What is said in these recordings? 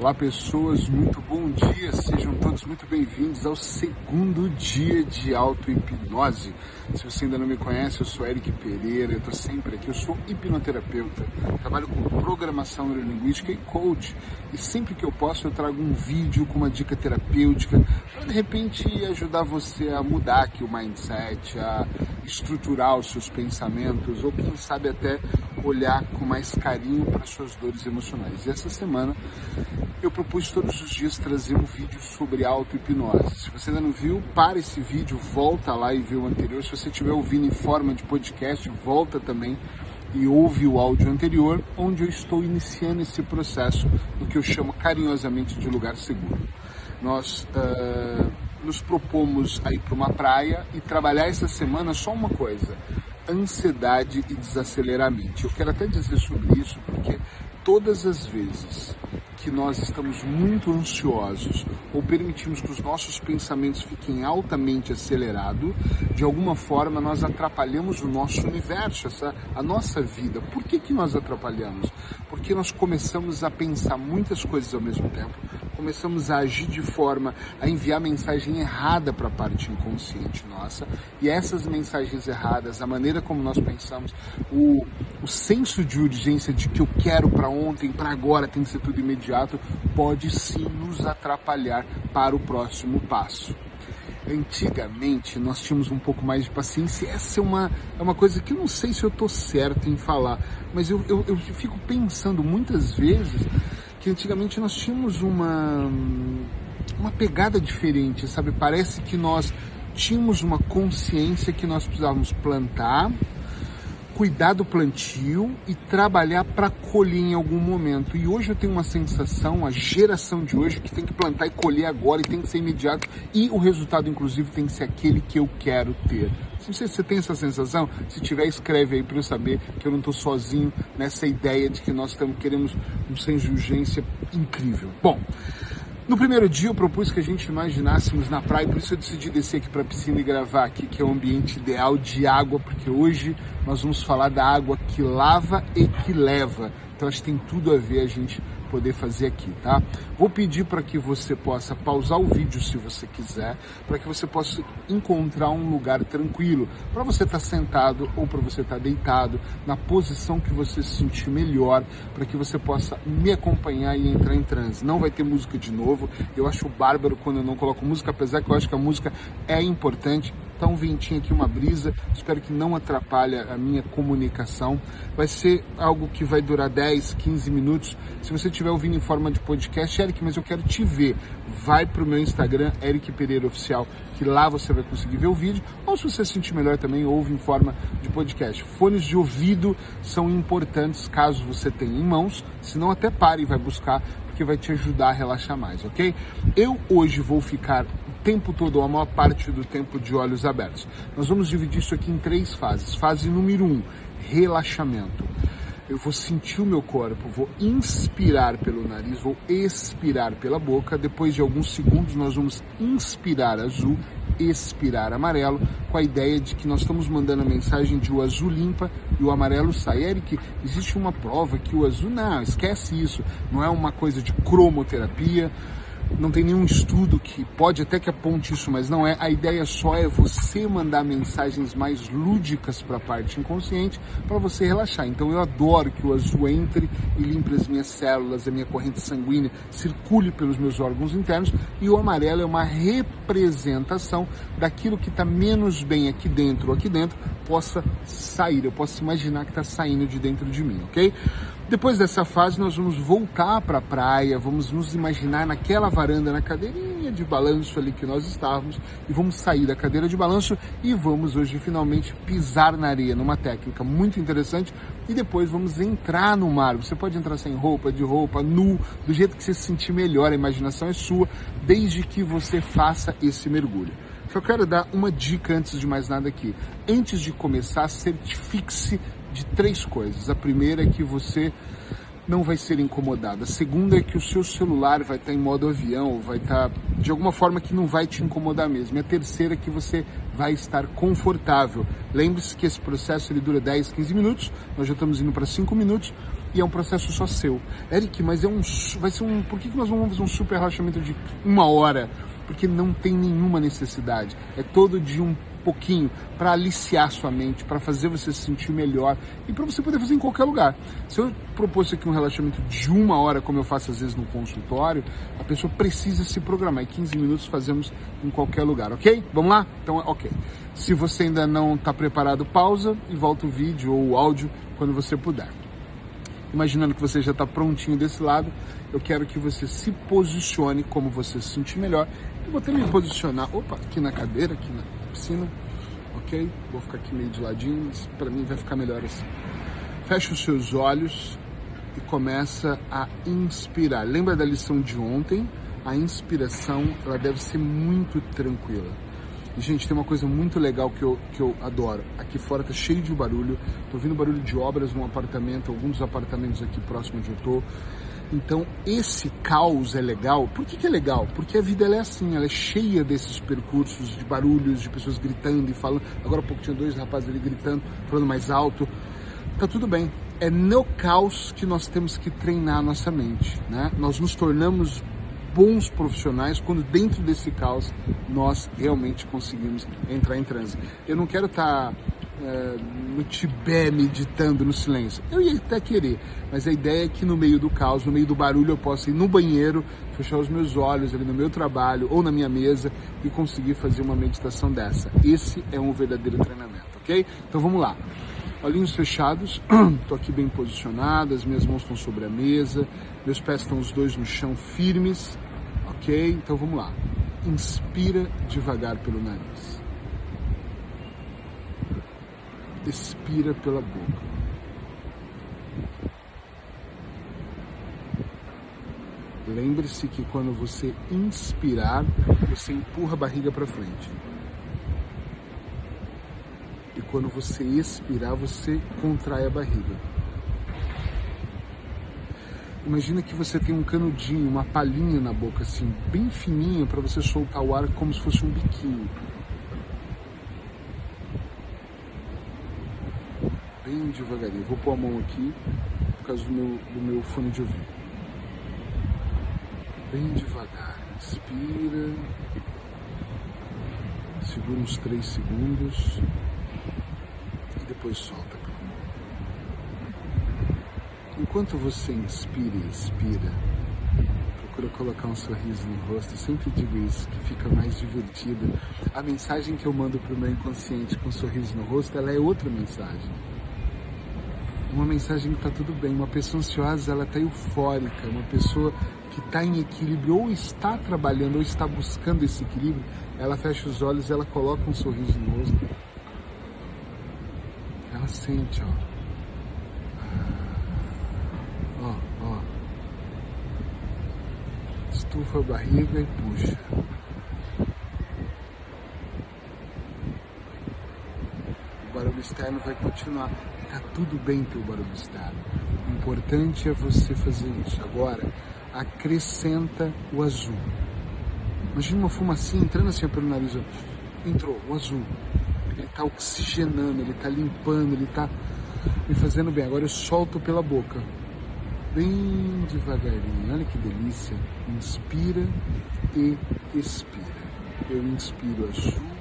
Olá pessoas, muito bom dia, sejam todos muito bem-vindos ao segundo dia de auto-hipnose. Se você ainda não me conhece, eu sou Eric Pereira, eu estou sempre aqui, eu sou hipnoterapeuta, trabalho com programação neurolinguística e coach. E sempre que eu posso eu trago um vídeo com uma dica terapêutica para de repente ajudar você a mudar aqui o mindset, a estruturar os seus pensamentos ou quem sabe até olhar com mais carinho para suas dores emocionais. E essa semana eu propus todos os dias trazer um vídeo sobre auto-hipnose. Se você ainda não viu, para esse vídeo, volta lá e vê o anterior. Se você estiver ouvindo em forma de podcast, volta também e ouve o áudio anterior, onde eu estou iniciando esse processo do que eu chamo carinhosamente de lugar seguro. Nós uh, nos propomos a ir para uma praia e trabalhar essa semana só uma coisa: ansiedade e desaceleramento. Eu quero até dizer sobre isso porque todas as vezes que nós estamos muito ansiosos ou permitimos que os nossos pensamentos fiquem altamente acelerados, de alguma forma nós atrapalhamos o nosso universo, essa, a nossa vida. Por que, que nós atrapalhamos? Porque nós começamos a pensar muitas coisas ao mesmo tempo, começamos a agir de forma a enviar mensagem errada para a parte inconsciente nossa, e essas mensagens erradas, a maneira como nós pensamos, o, o senso de urgência de que eu quero para ontem, para agora, tem que ser tudo imediato, pode sim nos atrapalhar para o próximo passo. Antigamente nós tínhamos um pouco mais de paciência. Essa é uma, é uma coisa que eu não sei se eu estou certo em falar, mas eu, eu, eu fico pensando muitas vezes que antigamente nós tínhamos uma, uma pegada diferente, sabe? Parece que nós tínhamos uma consciência que nós precisávamos plantar, cuidar do plantio e trabalhar para colher em algum momento. E hoje eu tenho uma sensação, a geração de hoje, que tem que plantar e colher agora e tem que ser imediato e o resultado, inclusive, tem que ser aquele que eu quero ter. Não sei se você tem essa sensação. Se tiver, escreve aí para eu saber que eu não estou sozinho nessa ideia de que nós estamos, queremos um de urgência incrível. Bom, no primeiro dia eu propus que a gente imaginássemos na praia, por isso eu decidi descer aqui para a piscina e gravar aqui, que é o ambiente ideal de água, porque hoje nós vamos falar da água que lava e que leva. Então acho que tem tudo a ver a gente poder fazer aqui, tá? Vou pedir para que você possa pausar o vídeo se você quiser, para que você possa encontrar um lugar tranquilo, para você estar tá sentado ou para você estar tá deitado, na posição que você se sentir melhor, para que você possa me acompanhar e entrar em transe. Não vai ter música de novo. Eu acho bárbaro quando eu não coloco música, apesar que eu acho que a música é importante Tá um ventinho aqui, uma brisa. Espero que não atrapalhe a minha comunicação. Vai ser algo que vai durar 10, 15 minutos. Se você estiver ouvindo em forma de podcast, Eric, mas eu quero te ver. Vai para o meu Instagram, Eric Pereira Oficial, que lá você vai conseguir ver o vídeo. Ou se você se sentir melhor também, ouve em forma de podcast. Fones de ouvido são importantes caso você tenha em mãos, senão até pare e vai buscar, porque vai te ajudar a relaxar mais, ok? Eu hoje vou ficar tempo todo, a maior parte do tempo de olhos abertos. Nós vamos dividir isso aqui em três fases. Fase número um, relaxamento. Eu vou sentir o meu corpo, vou inspirar pelo nariz, vou expirar pela boca. Depois de alguns segundos, nós vamos inspirar azul, expirar amarelo, com a ideia de que nós estamos mandando a mensagem de o azul limpa e o amarelo sai. Eric, existe uma prova que o azul, não, esquece isso, não é uma coisa de cromoterapia não tem nenhum estudo que pode até que aponte isso, mas não é. A ideia só é você mandar mensagens mais lúdicas para a parte inconsciente para você relaxar. Então eu adoro que o azul entre e limpe as minhas células, a minha corrente sanguínea circule pelos meus órgãos internos e o amarelo é uma representação daquilo que está menos bem aqui dentro ou aqui dentro possa sair. Eu posso imaginar que está saindo de dentro de mim, ok? Depois dessa fase, nós vamos voltar para a praia, vamos nos imaginar naquela varanda, na cadeirinha de balanço ali que nós estávamos, e vamos sair da cadeira de balanço e vamos hoje finalmente pisar na areia, numa técnica muito interessante, e depois vamos entrar no mar. Você pode entrar sem roupa, de roupa, nu, do jeito que você se sentir melhor, a imaginação é sua, desde que você faça esse mergulho. Só quero dar uma dica antes de mais nada aqui. Antes de começar, certifique-se de três coisas. A primeira é que você não vai ser incomodado. A segunda é que o seu celular vai estar em modo avião, vai estar de alguma forma que não vai te incomodar mesmo. E a terceira é que você vai estar confortável. Lembre-se que esse processo ele dura 10, 15 minutos, nós já estamos indo para 5 minutos e é um processo só seu. Eric, mas é um, vai ser um, por que, que nós vamos fazer um super relaxamento de uma hora? Porque não tem nenhuma necessidade. É todo de um pouquinho para aliciar sua mente, para fazer você se sentir melhor e para você poder fazer em qualquer lugar. Se eu propus aqui um relaxamento de uma hora, como eu faço às vezes no consultório, a pessoa precisa se programar. E 15 minutos fazemos em qualquer lugar, ok? Vamos lá? Então, ok. Se você ainda não está preparado, pausa e volta o vídeo ou o áudio quando você puder. Imaginando que você já está prontinho desse lado, eu quero que você se posicione como você se sentir melhor. Eu vou também me posicionar, opa, aqui na cadeira, aqui na piscina, ok? Vou ficar aqui meio de ladinho, para mim vai ficar melhor assim. Fecha os seus olhos e começa a inspirar. Lembra da lição de ontem? A inspiração ela deve ser muito tranquila. E, gente, tem uma coisa muito legal que eu, que eu adoro. Aqui fora tá cheio de barulho. Tô ouvindo barulho de obras num apartamento, alguns dos apartamentos aqui próximo onde eu tô. Então, esse caos é legal. Por que, que é legal? Porque a vida é assim, ela é cheia desses percursos de barulhos, de pessoas gritando e falando. Agora há pouco tinha dois rapazes ali gritando, falando mais alto. Tá tudo bem. É no caos que nós temos que treinar a nossa mente, né? Nós nos tornamos bons profissionais quando dentro desse caos nós realmente conseguimos entrar em transe. Eu não quero estar tá é, no Tibete meditando no silêncio. Eu ia até querer, mas a ideia é que no meio do caos, no meio do barulho, eu possa ir no banheiro, fechar os meus olhos ali no meu trabalho ou na minha mesa e conseguir fazer uma meditação dessa. Esse é um verdadeiro treinamento, ok? Então vamos lá. Olhinhos fechados, estou aqui bem posicionado, as minhas mãos estão sobre a mesa, meus pés estão os dois no chão firmes, ok? Então vamos lá. Inspira devagar pelo nariz. Expira pela boca. Lembre-se que quando você inspirar, você empurra a barriga para frente. E quando você expirar, você contrai a barriga. Imagina que você tem um canudinho, uma palhinha na boca, assim, bem fininha, para você soltar o ar como se fosse um biquinho. Bem devagarinho. Vou pôr a mão aqui por causa do meu, do meu fone de ouvido. Bem devagar. Inspira. Segura uns 3 segundos. E depois solta. Enquanto você inspira e expira, procura colocar um sorriso no rosto. Eu sempre digo isso, que fica mais divertido. A mensagem que eu mando para o meu inconsciente com um sorriso no rosto, ela é outra mensagem uma mensagem que está tudo bem. Uma pessoa ansiosa, ela está eufórica. Uma pessoa que está em equilíbrio ou está trabalhando ou está buscando esse equilíbrio, ela fecha os olhos, ela coloca um sorriso no rosto. Ela sente, ó. Ah, ó, ó. Estufa a barriga e puxa. O barulho externo vai continuar. Tá tudo bem ter o barulho externo. O importante é você fazer isso. Agora, acrescenta o azul. Imagina uma fumacinha entrando assim pelo nariz. Entrou, o azul. Ele está oxigenando, ele está limpando, ele está me fazendo bem. Agora eu solto pela boca. Bem devagarinho. Olha que delícia. Inspira e expira. Eu inspiro azul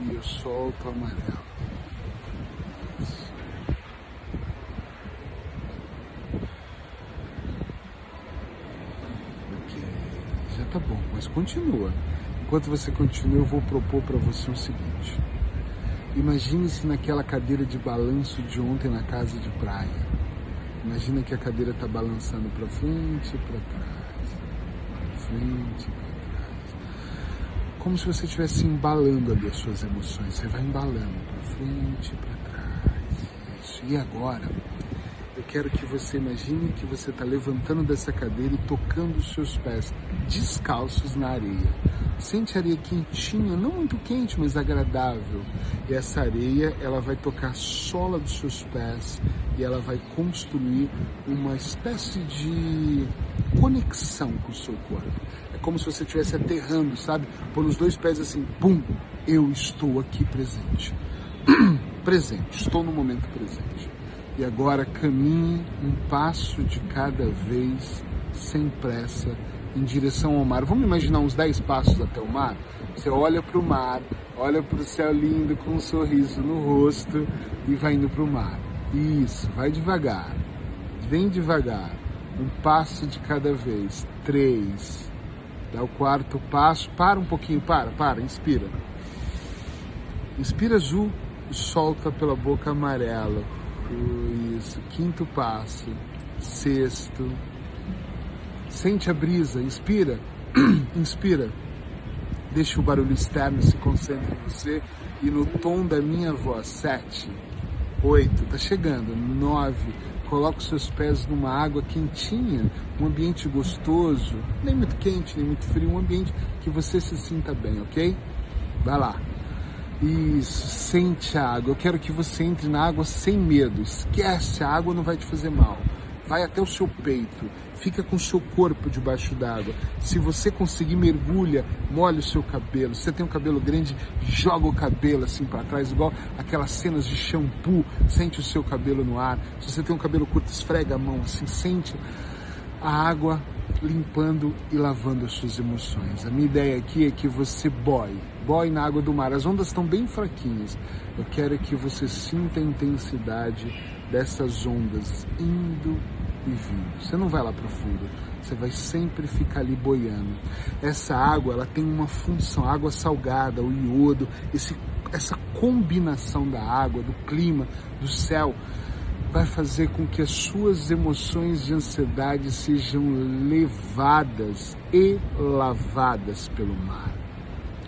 e eu solto amarelo. tá bom, mas continua. Enquanto você continua, eu vou propor para você o seguinte. Imagine-se naquela cadeira de balanço de ontem na casa de praia. Imagina que a cadeira está balançando para frente e para trás, para frente e para trás. Como se você estivesse embalando ali as suas emoções. Você vai embalando para frente e para trás. Isso. E agora, quero que você imagine que você está levantando dessa cadeira e tocando os seus pés descalços na areia. Sente a areia quentinha, não muito quente, mas agradável. E essa areia, ela vai tocar a sola dos seus pés e ela vai construir uma espécie de conexão com o seu corpo. É como se você estivesse aterrando, sabe? Por os dois pés assim, pum, eu estou aqui presente. presente, estou no momento presente. E agora caminhe um passo de cada vez, sem pressa, em direção ao mar. Vamos imaginar uns 10 passos até o mar? Você olha para o mar, olha para o céu lindo com um sorriso no rosto e vai indo para o mar. Isso, vai devagar, vem devagar, um passo de cada vez. Três, dá o quarto passo, para um pouquinho, para, para, inspira. Inspira azul e solta pela boca amarela. Isso, quinto passo, sexto. Sente a brisa, inspira, inspira. Deixa o barulho externo se concentre em você e no tom da minha voz. Sete, oito, tá chegando. Nove, coloca os seus pés numa água quentinha, um ambiente gostoso, nem muito quente, nem muito frio, um ambiente que você se sinta bem, ok? Vai lá. Isso, sente a água. Eu quero que você entre na água sem medo. Esquece, a água não vai te fazer mal. Vai até o seu peito, fica com o seu corpo debaixo d'água. Se você conseguir, mergulha, molha o seu cabelo. Se você tem um cabelo grande, joga o cabelo assim para trás, igual aquelas cenas de shampoo. Sente o seu cabelo no ar. Se você tem um cabelo curto, esfrega a mão assim, sente a água limpando e lavando as suas emoções. A minha ideia aqui é que você boie, boie na água do mar. As ondas estão bem fraquinhas. Eu quero que você sinta a intensidade dessas ondas indo e vindo. Você não vai lá profundo, você vai sempre ficar ali boiando. Essa água, ela tem uma função, a água salgada, o iodo, esse, essa combinação da água, do clima, do céu, vai fazer com que as suas emoções de ansiedade sejam levadas e lavadas pelo mar.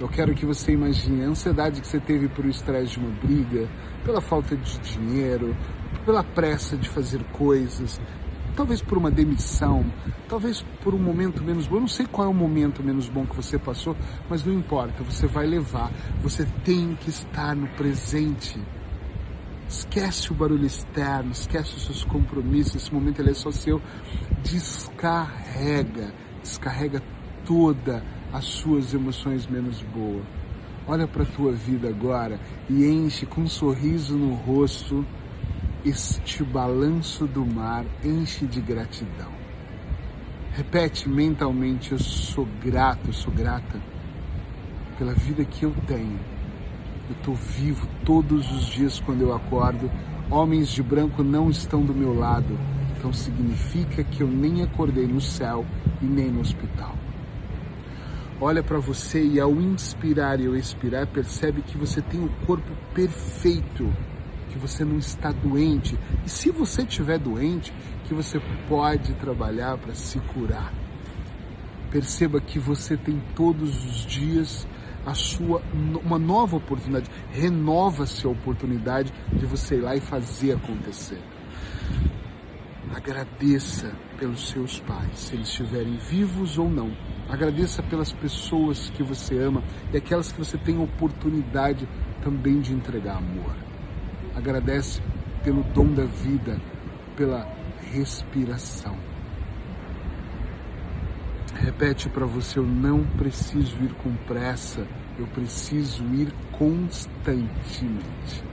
Eu quero que você imagine a ansiedade que você teve por estresse de uma briga, pela falta de dinheiro, pela pressa de fazer coisas, talvez por uma demissão, talvez por um momento menos bom. Eu não sei qual é o momento menos bom que você passou, mas não importa, você vai levar. Você tem que estar no presente. Esquece o barulho externo, esquece os seus compromissos, esse momento ele é só seu. Descarrega, descarrega toda as suas emoções menos boas. Olha para a tua vida agora e enche com um sorriso no rosto este balanço do mar, enche de gratidão. Repete mentalmente: Eu sou grato, eu sou grata pela vida que eu tenho eu estou vivo todos os dias quando eu acordo. Homens de branco não estão do meu lado. Então significa que eu nem acordei no céu e nem no hospital. Olha para você e ao inspirar e ao expirar, percebe que você tem o corpo perfeito, que você não está doente. E se você estiver doente, que você pode trabalhar para se curar. Perceba que você tem todos os dias a sua uma nova oportunidade, renova-se a oportunidade de você ir lá e fazer acontecer. Agradeça pelos seus pais, se eles estiverem vivos ou não. Agradeça pelas pessoas que você ama e aquelas que você tem oportunidade também de entregar amor. Agradece pelo dom da vida, pela respiração Repete para você: eu não preciso ir com pressa, eu preciso ir constantemente.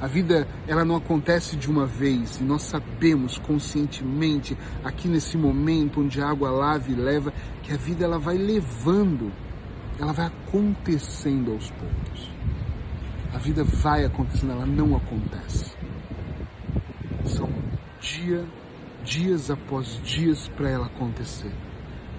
A vida ela não acontece de uma vez e nós sabemos conscientemente aqui nesse momento onde a água lava e leva que a vida ela vai levando, ela vai acontecendo aos poucos. A vida vai acontecendo, ela não acontece. São dia, dias após dias para ela acontecer.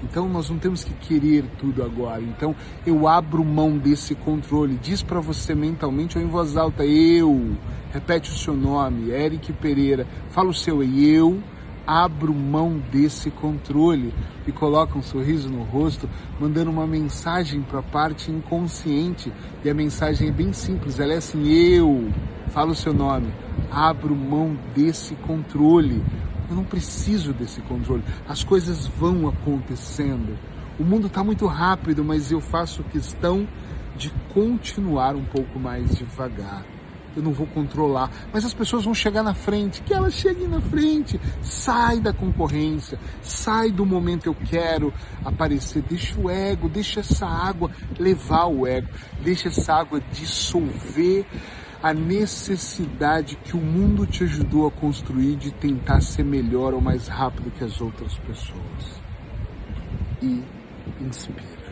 Então nós não temos que querer tudo agora. Então eu abro mão desse controle. Diz para você mentalmente ou em voz alta: eu. Repete o seu nome, Eric Pereira. Fala o seu e eu abro mão desse controle e coloca um sorriso no rosto, mandando uma mensagem para a parte inconsciente. E a mensagem é bem simples, ela é assim: eu, fala o seu nome, abro mão desse controle. Eu não preciso desse controle. As coisas vão acontecendo. O mundo está muito rápido, mas eu faço questão de continuar um pouco mais devagar. Eu não vou controlar, mas as pessoas vão chegar na frente, que elas cheguem na frente. Sai da concorrência, sai do momento eu quero aparecer. Deixa o ego, deixa essa água levar o ego, deixa essa água dissolver a necessidade que o mundo te ajudou a construir de tentar ser melhor ou mais rápido que as outras pessoas. E inspira.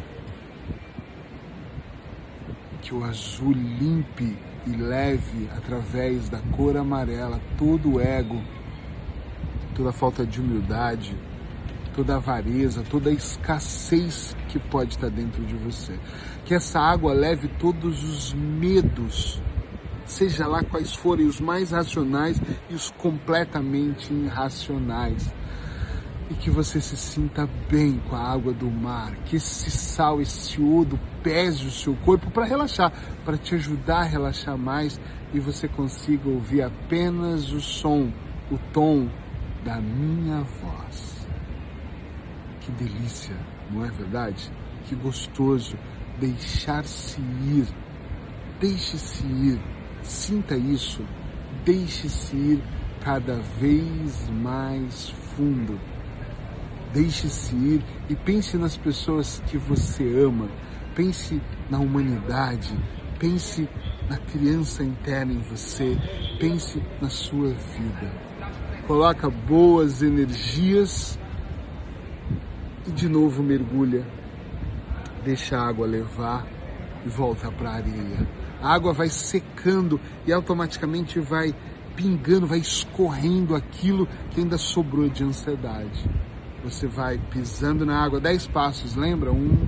Que o azul limpe e leve através da cor amarela todo o ego, toda a falta de humildade, toda a avareza, toda a escassez que pode estar dentro de você. Que essa água leve todos os medos, seja lá quais forem os mais racionais e os completamente irracionais. E que você se sinta bem com a água do mar, que esse sal, esse iodo pese o seu corpo para relaxar, para te ajudar a relaxar mais e você consiga ouvir apenas o som, o tom da minha voz. Que delícia, não é verdade? Que gostoso deixar-se ir. Deixe-se ir. Sinta isso. Deixe-se ir cada vez mais fundo. Deixe-se ir e pense nas pessoas que você ama. Pense na humanidade. Pense na criança interna em você. Pense na sua vida. Coloca boas energias e de novo mergulha, deixa a água levar e volta para a areia. A água vai secando e automaticamente vai pingando, vai escorrendo aquilo que ainda sobrou de ansiedade. Você vai pisando na água, dez passos, lembra? Um,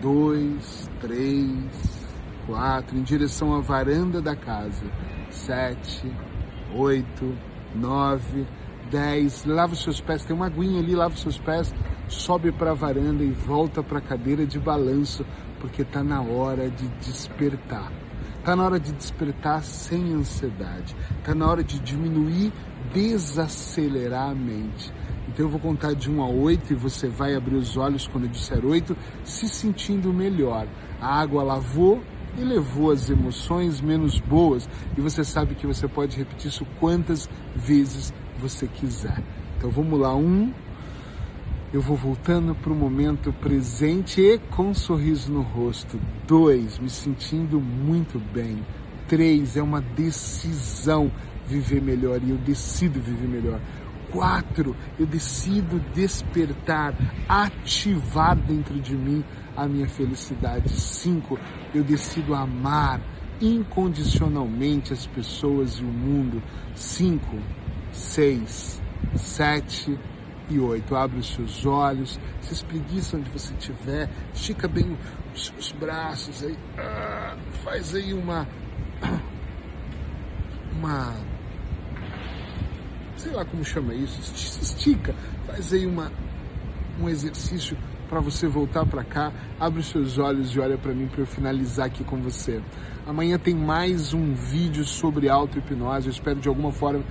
dois, três, quatro, em direção à varanda da casa. Sete, oito, nove, dez. Lava os seus pés, tem uma aguinha ali, lava os seus pés sobe para a varanda e volta para a cadeira de balanço, porque está na hora de despertar. Está na hora de despertar sem ansiedade. Está na hora de diminuir, desacelerar a mente. Então eu vou contar de 1 a 8 e você vai abrir os olhos quando eu disser 8, se sentindo melhor. A água lavou e levou as emoções menos boas. E você sabe que você pode repetir isso quantas vezes você quiser. Então vamos lá, um, eu vou voltando para o momento presente e com um sorriso no rosto. Dois, me sentindo muito bem. Três, é uma decisão viver melhor e eu decido viver melhor. Quatro, eu decido despertar, ativar dentro de mim a minha felicidade. Cinco, eu decido amar incondicionalmente as pessoas e o mundo. Cinco, seis, sete, e oito. Abre os seus olhos, se espreguiça onde você estiver, estica bem os seus braços aí, ah, faz aí uma. Uma. Sei lá como chama isso, estica, faz aí uma, um exercício para você voltar para cá. Abre os seus olhos e olha para mim para eu finalizar aqui com você. Amanhã tem mais um vídeo sobre auto-hipnose. Eu espero de alguma forma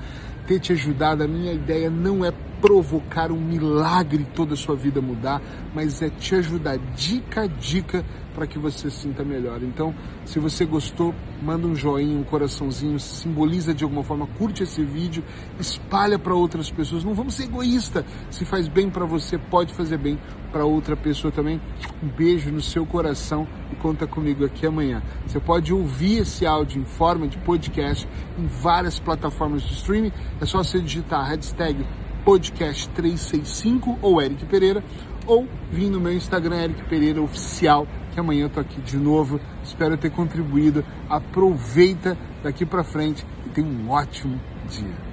ter te ajudado. A minha ideia não é provocar um milagre toda a sua vida mudar, mas é te ajudar dica a dica para que você se sinta melhor. Então, se você gostou, manda um joinha, um coraçãozinho, simboliza de alguma forma, curte esse vídeo, espalha para outras pessoas. Não vamos ser egoísta. Se faz bem para você, pode fazer bem para outra pessoa também. Um beijo no seu coração e conta comigo aqui amanhã. Você pode ouvir esse áudio em forma de podcast em várias plataformas de streaming. É só você digitar a hashtag podcast365 ou Eric Pereira ou vir no meu Instagram Eric Pereira Oficial, que amanhã eu tô aqui de novo. Espero ter contribuído. Aproveita daqui para frente e tenha um ótimo dia.